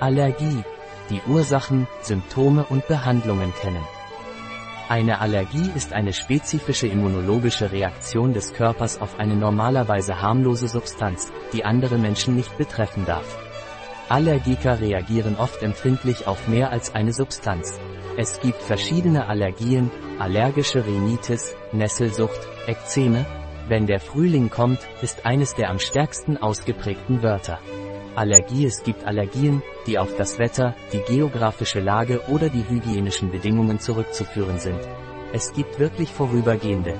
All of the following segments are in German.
Allergie. Die Ursachen, Symptome und Behandlungen kennen. Eine Allergie ist eine spezifische immunologische Reaktion des Körpers auf eine normalerweise harmlose Substanz, die andere Menschen nicht betreffen darf. Allergiker reagieren oft empfindlich auf mehr als eine Substanz. Es gibt verschiedene Allergien, allergische Rhinitis, Nesselsucht, Ekzeme. Wenn der Frühling kommt, ist eines der am stärksten ausgeprägten Wörter. Allergie Es gibt Allergien, die auf das Wetter, die geografische Lage oder die hygienischen Bedingungen zurückzuführen sind. Es gibt wirklich vorübergehende.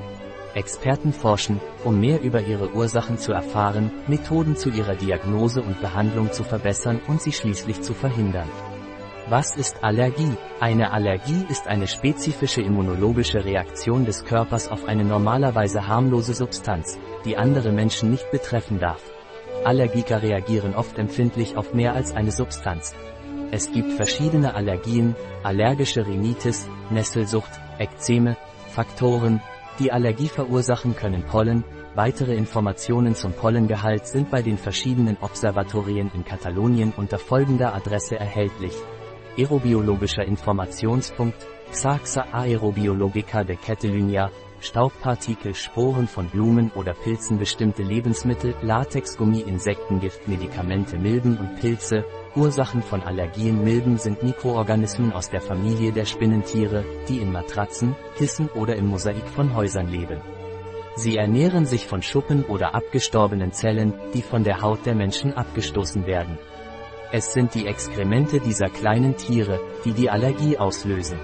Experten forschen, um mehr über ihre Ursachen zu erfahren, Methoden zu ihrer Diagnose und Behandlung zu verbessern und sie schließlich zu verhindern. Was ist Allergie? Eine Allergie ist eine spezifische immunologische Reaktion des Körpers auf eine normalerweise harmlose Substanz, die andere Menschen nicht betreffen darf. Allergiker reagieren oft empfindlich auf mehr als eine Substanz. Es gibt verschiedene Allergien, allergische Rhinitis, Nesselsucht, Ekzeme, Faktoren, die Allergie verursachen können Pollen, weitere Informationen zum Pollengehalt sind bei den verschiedenen Observatorien in Katalonien unter folgender Adresse erhältlich. Aerobiologischer Informationspunkt, Xaxa Aerobiologica de Catalunya, Staubpartikel, Sporen von Blumen oder Pilzen, bestimmte Lebensmittel, Latexgummi, Insektengift, Medikamente, Milben und Pilze. Ursachen von Allergien Milben sind Mikroorganismen aus der Familie der Spinnentiere, die in Matratzen, Kissen oder im Mosaik von Häusern leben. Sie ernähren sich von Schuppen oder abgestorbenen Zellen, die von der Haut der Menschen abgestoßen werden. Es sind die Exkremente dieser kleinen Tiere, die die Allergie auslösen.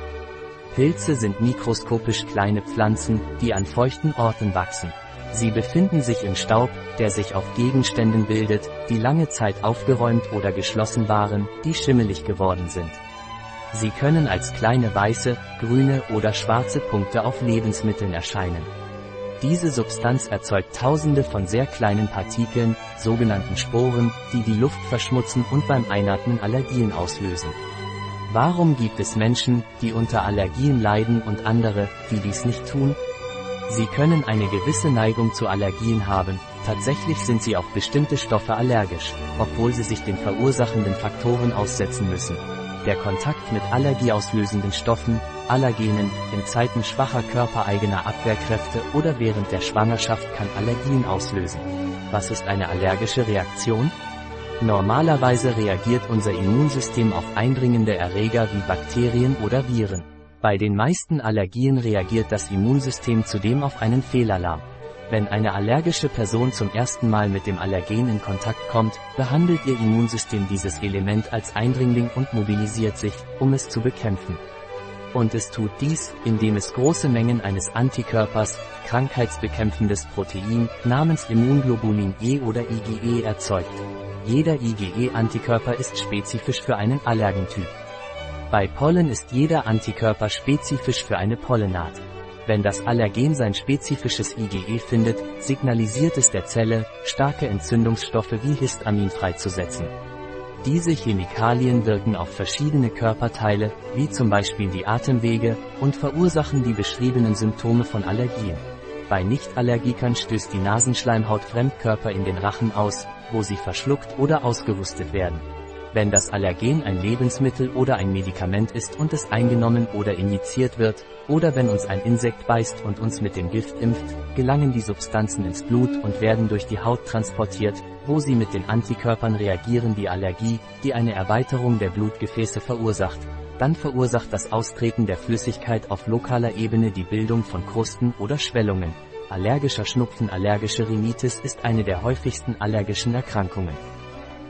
Pilze sind mikroskopisch kleine Pflanzen, die an feuchten Orten wachsen. Sie befinden sich im Staub, der sich auf Gegenständen bildet, die lange Zeit aufgeräumt oder geschlossen waren, die schimmelig geworden sind. Sie können als kleine weiße, grüne oder schwarze Punkte auf Lebensmitteln erscheinen. Diese Substanz erzeugt tausende von sehr kleinen Partikeln, sogenannten Sporen, die die Luft verschmutzen und beim Einatmen Allergien auslösen. Warum gibt es Menschen, die unter Allergien leiden und andere, die dies nicht tun? Sie können eine gewisse Neigung zu Allergien haben, tatsächlich sind sie auf bestimmte Stoffe allergisch, obwohl sie sich den verursachenden Faktoren aussetzen müssen. Der Kontakt mit allergieauslösenden Stoffen, Allergenen, in Zeiten schwacher körpereigener Abwehrkräfte oder während der Schwangerschaft kann Allergien auslösen. Was ist eine allergische Reaktion? Normalerweise reagiert unser Immunsystem auf eindringende Erreger wie Bakterien oder Viren. Bei den meisten Allergien reagiert das Immunsystem zudem auf einen Fehlalarm. Wenn eine allergische Person zum ersten Mal mit dem Allergen in Kontakt kommt, behandelt ihr Immunsystem dieses Element als Eindringling und mobilisiert sich, um es zu bekämpfen. Und es tut dies, indem es große Mengen eines Antikörpers, krankheitsbekämpfendes Protein, namens Immunglobulin E oder IgE erzeugt. Jeder IgE-Antikörper ist spezifisch für einen Allergentyp. Bei Pollen ist jeder Antikörper spezifisch für eine Pollenart. Wenn das Allergen sein spezifisches IgE findet, signalisiert es der Zelle, starke Entzündungsstoffe wie Histamin freizusetzen. Diese Chemikalien wirken auf verschiedene Körperteile, wie zum Beispiel die Atemwege, und verursachen die beschriebenen Symptome von Allergien. Bei Nichtallergikern stößt die Nasenschleimhaut Fremdkörper in den Rachen aus, wo sie verschluckt oder ausgewustet werden. Wenn das Allergen ein Lebensmittel oder ein Medikament ist und es eingenommen oder injiziert wird, oder wenn uns ein Insekt beißt und uns mit dem Gift impft, gelangen die Substanzen ins Blut und werden durch die Haut transportiert, wo sie mit den Antikörpern reagieren die Allergie, die eine Erweiterung der Blutgefäße verursacht. Dann verursacht das Austreten der Flüssigkeit auf lokaler Ebene die Bildung von Krusten oder Schwellungen. Allergischer Schnupfen Allergische Rhinitis ist eine der häufigsten allergischen Erkrankungen.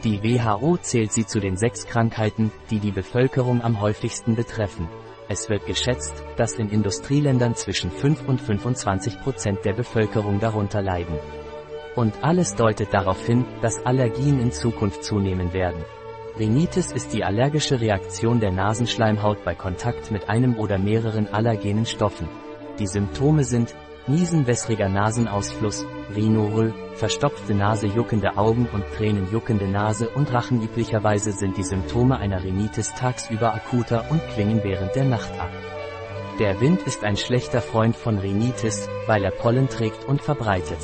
Die WHO zählt sie zu den sechs Krankheiten, die die Bevölkerung am häufigsten betreffen. Es wird geschätzt, dass in Industrieländern zwischen 5 und 25 Prozent der Bevölkerung darunter leiden. Und alles deutet darauf hin, dass Allergien in Zukunft zunehmen werden. Rhinitis ist die allergische Reaktion der Nasenschleimhaut bei Kontakt mit einem oder mehreren allergenen Stoffen. Die Symptome sind Niesen wässriger Nasenausfluss, Rhinorrhoe, verstopfte Nase juckende Augen und Tränen juckende Nase und Rachen üblicherweise sind die Symptome einer Rhinitis tagsüber akuter und klingen während der Nacht ab. Der Wind ist ein schlechter Freund von Rhinitis, weil er Pollen trägt und verbreitet.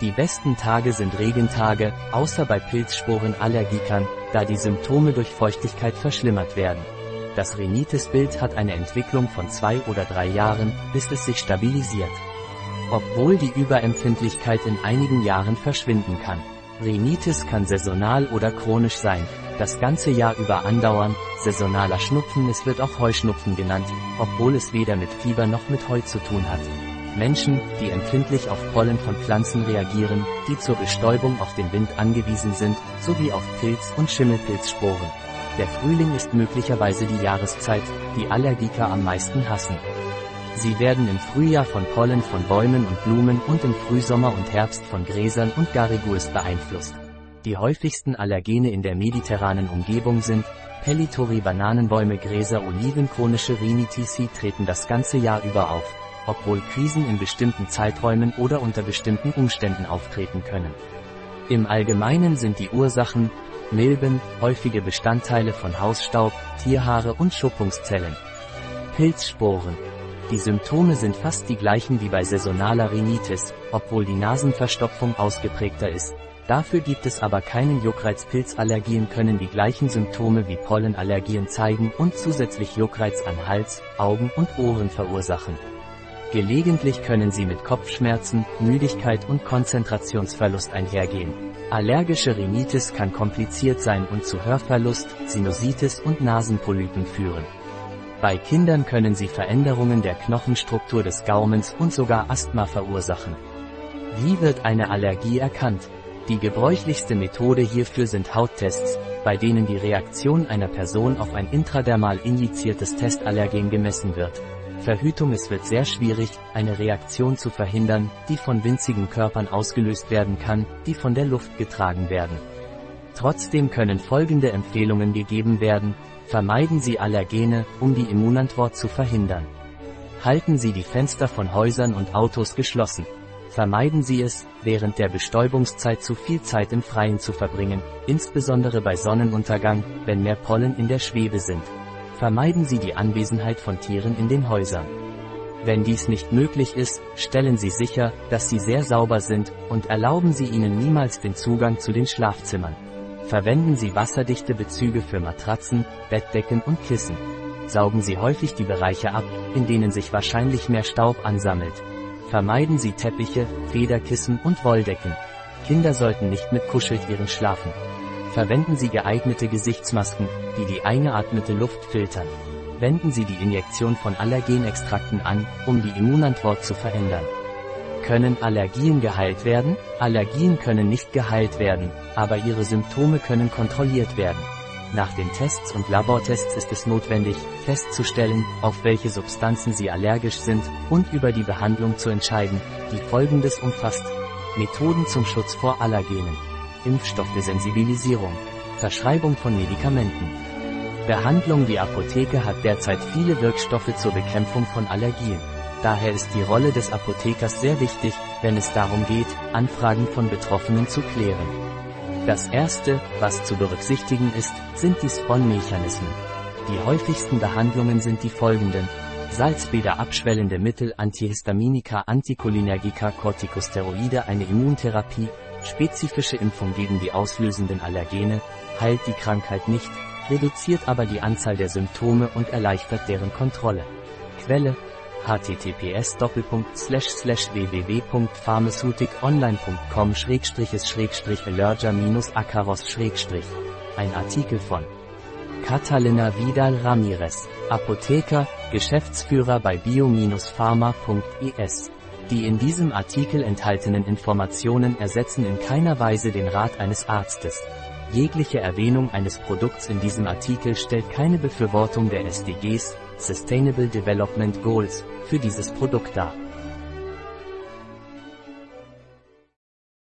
Die besten Tage sind Regentage, außer bei Pilzsporenallergikern, da die Symptome durch Feuchtigkeit verschlimmert werden. Das Rhinitis-Bild hat eine Entwicklung von zwei oder drei Jahren, bis es sich stabilisiert. Obwohl die Überempfindlichkeit in einigen Jahren verschwinden kann. Rhinitis kann saisonal oder chronisch sein, das ganze Jahr über andauern, saisonaler Schnupfen es wird auch Heuschnupfen genannt, obwohl es weder mit Fieber noch mit Heu zu tun hat. Menschen, die empfindlich auf Pollen von Pflanzen reagieren, die zur Bestäubung auf den Wind angewiesen sind, sowie auf Pilz- und Schimmelpilzsporen. Der Frühling ist möglicherweise die Jahreszeit, die Allergiker am meisten hassen. Sie werden im Frühjahr von Pollen von Bäumen und Blumen und im Frühsommer und Herbst von Gräsern und Garrigues beeinflusst. Die häufigsten Allergene in der mediterranen Umgebung sind Pellitori Bananenbäume Gräser Oliven chronische Rhinitis treten das ganze Jahr über auf obwohl Krisen in bestimmten Zeiträumen oder unter bestimmten Umständen auftreten können. Im Allgemeinen sind die Ursachen Milben, häufige Bestandteile von Hausstaub, Tierhaare und Schuppungszellen. Pilzsporen. Die Symptome sind fast die gleichen wie bei saisonaler Rhinitis, obwohl die Nasenverstopfung ausgeprägter ist. Dafür gibt es aber keinen Juckreiz. Pilzallergien können die gleichen Symptome wie Pollenallergien zeigen und zusätzlich Juckreiz an Hals, Augen und Ohren verursachen. Gelegentlich können sie mit Kopfschmerzen, Müdigkeit und Konzentrationsverlust einhergehen. Allergische Rhinitis kann kompliziert sein und zu Hörverlust, Sinusitis und Nasenpolypen führen. Bei Kindern können sie Veränderungen der Knochenstruktur des Gaumens und sogar Asthma verursachen. Wie wird eine Allergie erkannt? Die gebräuchlichste Methode hierfür sind Hauttests, bei denen die Reaktion einer Person auf ein intradermal injiziertes Testallergen gemessen wird. Verhütung Es wird sehr schwierig, eine Reaktion zu verhindern, die von winzigen Körpern ausgelöst werden kann, die von der Luft getragen werden. Trotzdem können folgende Empfehlungen gegeben werden, vermeiden Sie Allergene, um die Immunantwort zu verhindern. Halten Sie die Fenster von Häusern und Autos geschlossen. Vermeiden Sie es, während der Bestäubungszeit zu viel Zeit im Freien zu verbringen, insbesondere bei Sonnenuntergang, wenn mehr Pollen in der Schwebe sind. Vermeiden Sie die Anwesenheit von Tieren in den Häusern. Wenn dies nicht möglich ist, stellen Sie sicher, dass sie sehr sauber sind, und erlauben Sie ihnen niemals den Zugang zu den Schlafzimmern. Verwenden Sie wasserdichte Bezüge für Matratzen, Bettdecken und Kissen. Saugen Sie häufig die Bereiche ab, in denen sich wahrscheinlich mehr Staub ansammelt. Vermeiden Sie Teppiche, Federkissen und Wolldecken. Kinder sollten nicht mit Kuscheltieren schlafen. Verwenden Sie geeignete Gesichtsmasken, die die eingeatmete Luft filtern. Wenden Sie die Injektion von Allergenextrakten an, um die Immunantwort zu verändern. Können Allergien geheilt werden? Allergien können nicht geheilt werden, aber ihre Symptome können kontrolliert werden. Nach den Tests und Labortests ist es notwendig, festzustellen, auf welche Substanzen sie allergisch sind, und über die Behandlung zu entscheiden, die folgendes umfasst. Methoden zum Schutz vor Allergenen. Impfstoffdesensibilisierung, Verschreibung von Medikamenten. Behandlung Die Apotheke hat derzeit viele Wirkstoffe zur Bekämpfung von Allergien. Daher ist die Rolle des Apothekers sehr wichtig, wenn es darum geht, Anfragen von Betroffenen zu klären. Das erste, was zu berücksichtigen ist, sind die Spawn-Mechanismen. Die häufigsten Behandlungen sind die folgenden. Salzbäder abschwellende Mittel Antihistaminika Anticholinergika Corticosteroide eine Immuntherapie, Spezifische Impfung gegen die auslösenden Allergene, heilt die Krankheit nicht, reduziert aber die Anzahl der Symptome und erleichtert deren Kontrolle. Quelle https www.pharmaceuticonline.com allergia acaros Ein Artikel von Catalina Vidal Ramirez, Apotheker, Geschäftsführer bei bio-pharma.es die in diesem Artikel enthaltenen Informationen ersetzen in keiner Weise den Rat eines Arztes. Jegliche Erwähnung eines Produkts in diesem Artikel stellt keine Befürwortung der SDGs, Sustainable Development Goals, für dieses Produkt dar.